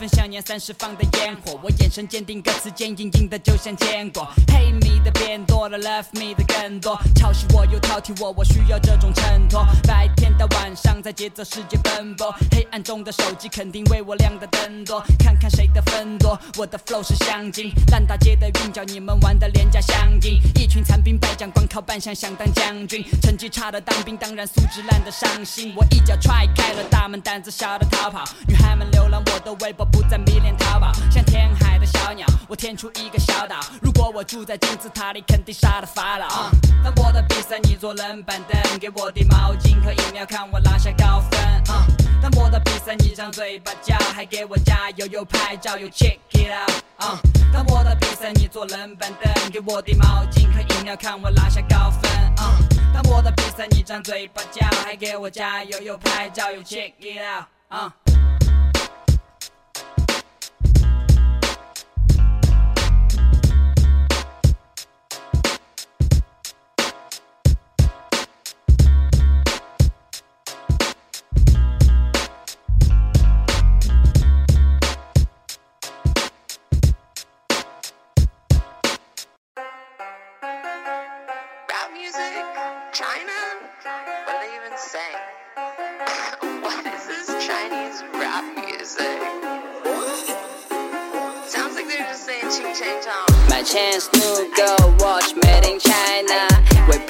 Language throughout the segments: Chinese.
气氛像年三十放的烟火，我眼神坚定，歌词坚硬硬的就像坚果。Hate me 的变多了，Love me 的更多，嘲笑我又挑剔我，我需要这种衬托。白天到晚上在节奏世界奔波，黑暗中的手机肯定为我亮的灯多，看看谁的分多。我的 flow 是香精，烂大街的韵脚你们玩的廉价相近，一群残兵败将，光靠扮相想当将军。成绩差的当兵，当然素质烂的伤心。我一脚踹开了大门，胆子小的逃跑。女孩们浏览我的微博，不再迷恋淘宝。像天海的小鸟，我填出一个小岛。如果我住在金字塔里，肯定杀了法老。当我的比赛你坐冷板凳，给我递毛巾和饮料，看我拿下高分。当我的比赛你张嘴巴叫，还给我加油又拍照又 check it out。当我的比赛你坐冷板凳，给我递毛巾和饮料，看我拿下高分。当我的比赛你张嘴巴叫，还给我加油又拍照又 check it out。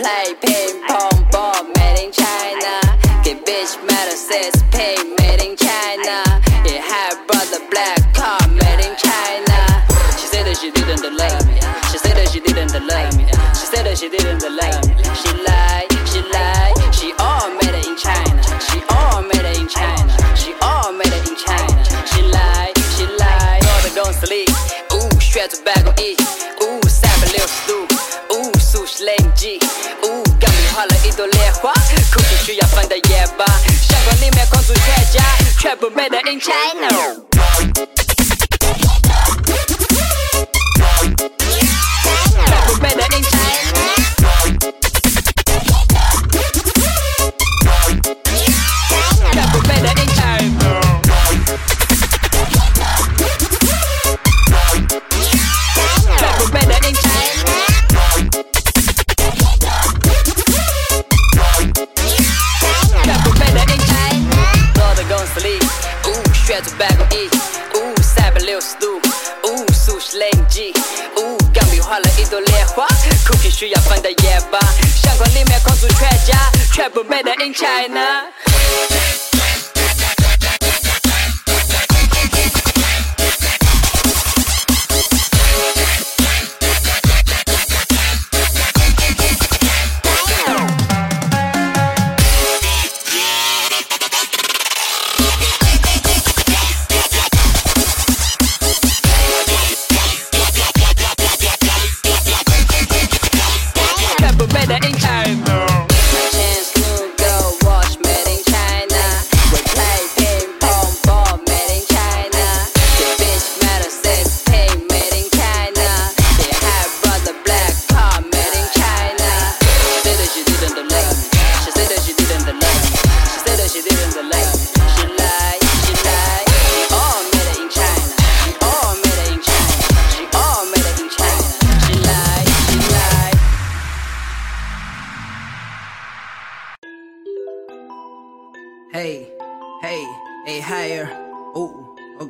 play ping pong ball made in China. Get bitch metal says pay made in China. It had brother black car made in China. She said that she didn't like me. She said that she didn't like me. She said that she didn't like me. She lied, she lied. She all made it in China. She all made it in China. She all made it in China. She lied, she lied. Ooh, straight to back on E. Ooh, seven little stoop. 六十度，呜，速食零级，呜，钢笔画了一朵莲花，空气需要放的夜吧，相框里面框住全家，全部 made in China。钢笔画了一朵莲花，cookie 需要放的夜吧，相框里面框住全家，全部 made in China。Ooh,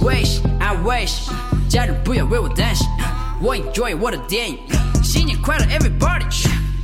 Wish, I wish，家人不要为我担心，我 enjoy 我的电影。新年快乐，everybody！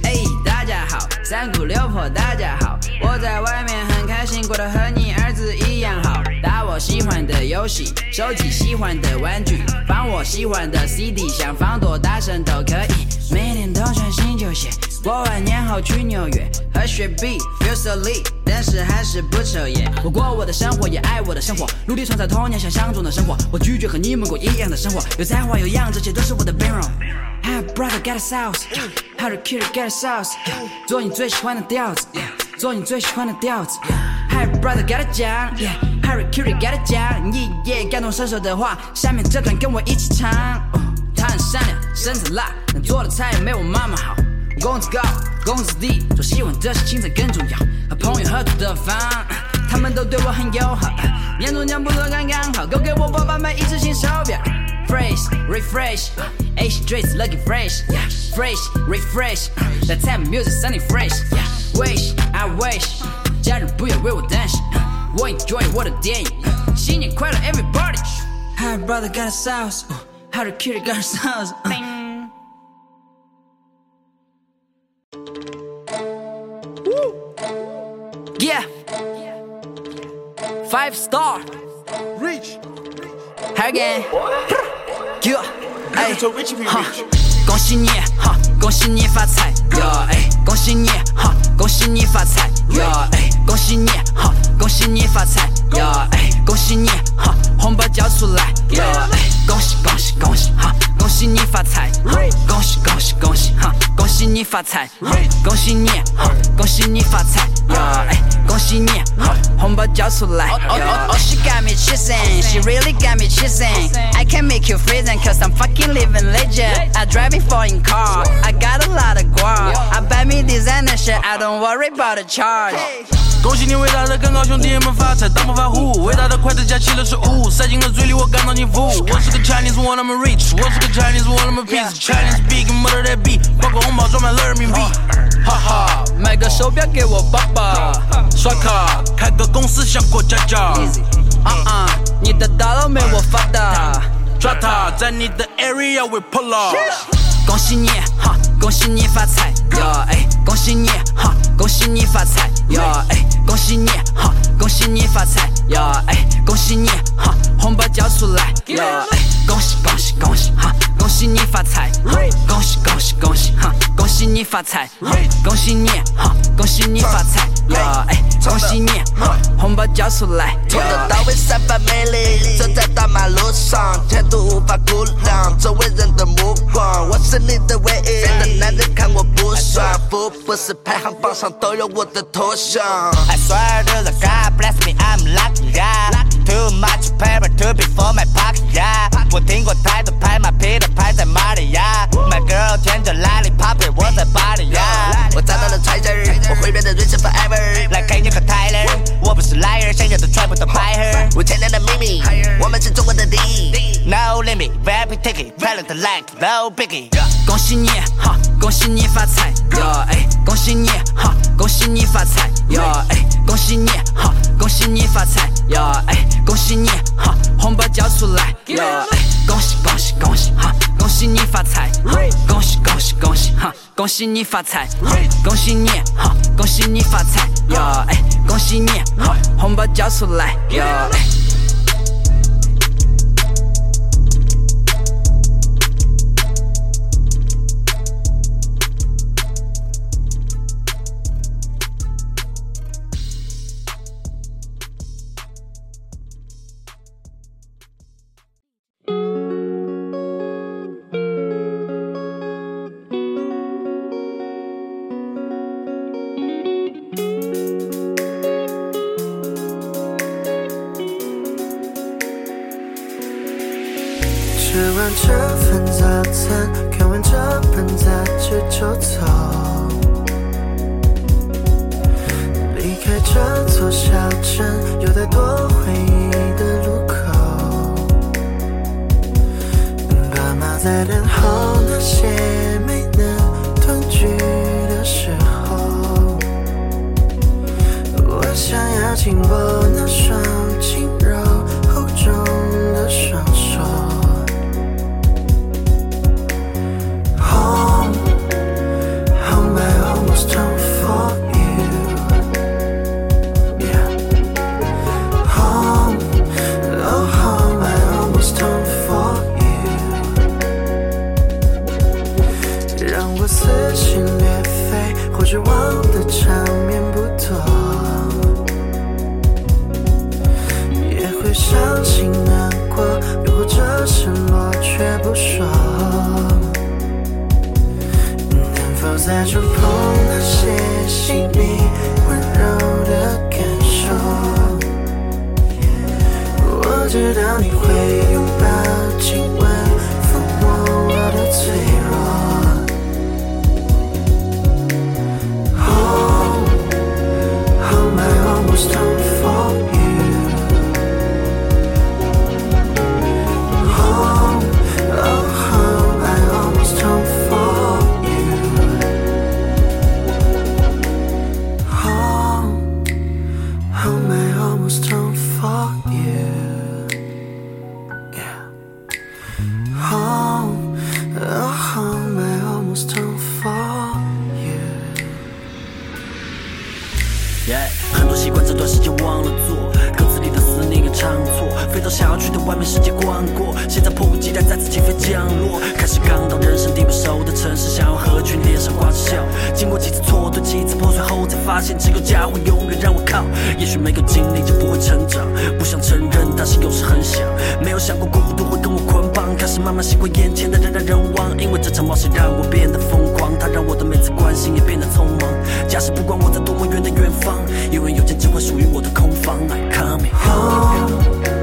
哎，大家好，三姑六婆大家好，我在外面很开心，过得和你儿子一样好。打我喜欢的游戏，收集喜欢的玩具，放我喜欢的 CD，想放多大声都可以。每天都穿新球鞋，过完年后去纽约和雪碧，feel so lit，但是还是不抽烟。我过我的生活，也爱我的生活，努力创造童年想象中的生活。我拒绝和你们过一样的生活，有才华有样，这些都是我的 b a r o Hey brother get a sauce，How to kill get a sauce，做你最喜欢的调子，做你最喜欢的调子。Hey brother get a 奖，Harry Curie get a 奖，你也感同身受的话，下面这段跟我一起唱。他很善良，身材辣，但做的菜没我妈妈好。工资高，工资低，做喜欢的事情才更重要。和朋友合租的房，他们都对我很友好。年终奖不多刚刚好，够给我爸爸买一只新手表。Fresh refresh，Asian dress looking fresh，fresh refresh，that type music sounding fresh，wish I wish，家人不要为我担心，我 enjoy 我的电影。新年快乐，everybody！Hi brother got a sauce。how to kill it ourselves. Bing. Five star. Reach. Again. Yeah. 哎，做 rich 比 rich。恭喜你哈，恭喜你发财呀！哎，恭喜你哈，恭喜你发财呀！哎，恭喜你哈，恭喜你发财呀！哎，恭喜你哈，红包交出来呀！哎，恭喜恭喜恭喜哈，恭喜你发财！恭喜恭喜恭喜哈，恭喜你发财！恭喜你哈，恭喜你发财呀！哎，恭喜你哈，红包交出来！Oh oh oh, she got me chasing, she really got me chasing. I can make you freezing, cause I'm fucking living legend. I drive it foreign car, I got a lot of guap. I buy me designer shit, I don't worry about the charge. 恭喜你伟大的更高兄弟们发财，当不发户，伟大的筷子夹起了食物，塞进了嘴里，我感到幸福。我是个 Chinese one I'm rich，我是个 Chinese one I'm peace。Chinese big murder that beat，包个红包装满了人民币。哈哈，买个手表给我爸爸，刷卡开个公司像过家家。啊啊，你的大佬没我发达，抓他，在你的 area we pull up。恭喜你哈，恭喜你发财呀！哎，恭喜你哈，恭喜你发财哟！哎，恭喜你哈，恭喜你发财哟！哎，恭喜你哈，红包交出来哟！哎，恭喜恭喜恭喜哈，恭喜你发财！恭喜恭喜恭喜哈，恭喜你发财！恭喜你哈，恭喜你发财哟！哎，恭喜你哈，红包交出来！从头到尾散发魅力，走在大马路上，前途无法估量，周围人的目光，我是你的唯一。别的男人看我不爽，福布斯排行榜上都有我的头像。I swear to the God bless me, I'm lucky yeah. Too much paper to be for my pocket yeah. 我听过太多拍马屁的拍在马里呀。Girl 舔着 lollipop，我在巴黎呀。我找到了 t r，我会变得 rich forever。来看你和 Tyler，我不是 liar，想要的全部都拍 her。No limit, rapid ticket, talent like no biggie。恭喜你哈，恭喜你发财哟！哎，恭喜你哈，恭喜你发财哟！哎，恭喜你哈，恭喜你发财哟！哎，恭喜你哈，红包交出来哟！哎，恭喜恭喜恭喜哈，恭喜你发财！恭喜恭喜恭喜哈，恭喜你发财！恭喜你哈，恭喜你发财哟！哎，恭喜你哈，红包交出来哟！哎。吃完这份早餐，看完这本杂志就走，离开这座小镇，有太多回忆的路口。爸妈在等候那些没能团聚的时候，我想要紧握伤心难过如或者失落却不说能否再触碰那些细腻温柔的感受我知道你会拥抱亲吻才发现只有家会永远让我靠。也许没有经历就不会成长，不想承认，但是有时很想，没有想过孤独会跟我捆绑，开始慢慢习惯眼前的人来人往，因为这场冒险让我变得疯狂，它让我的每次关心也变得匆忙。假使不管我在多么远的远方，永远有间只会属于我的空房。I come Home, home,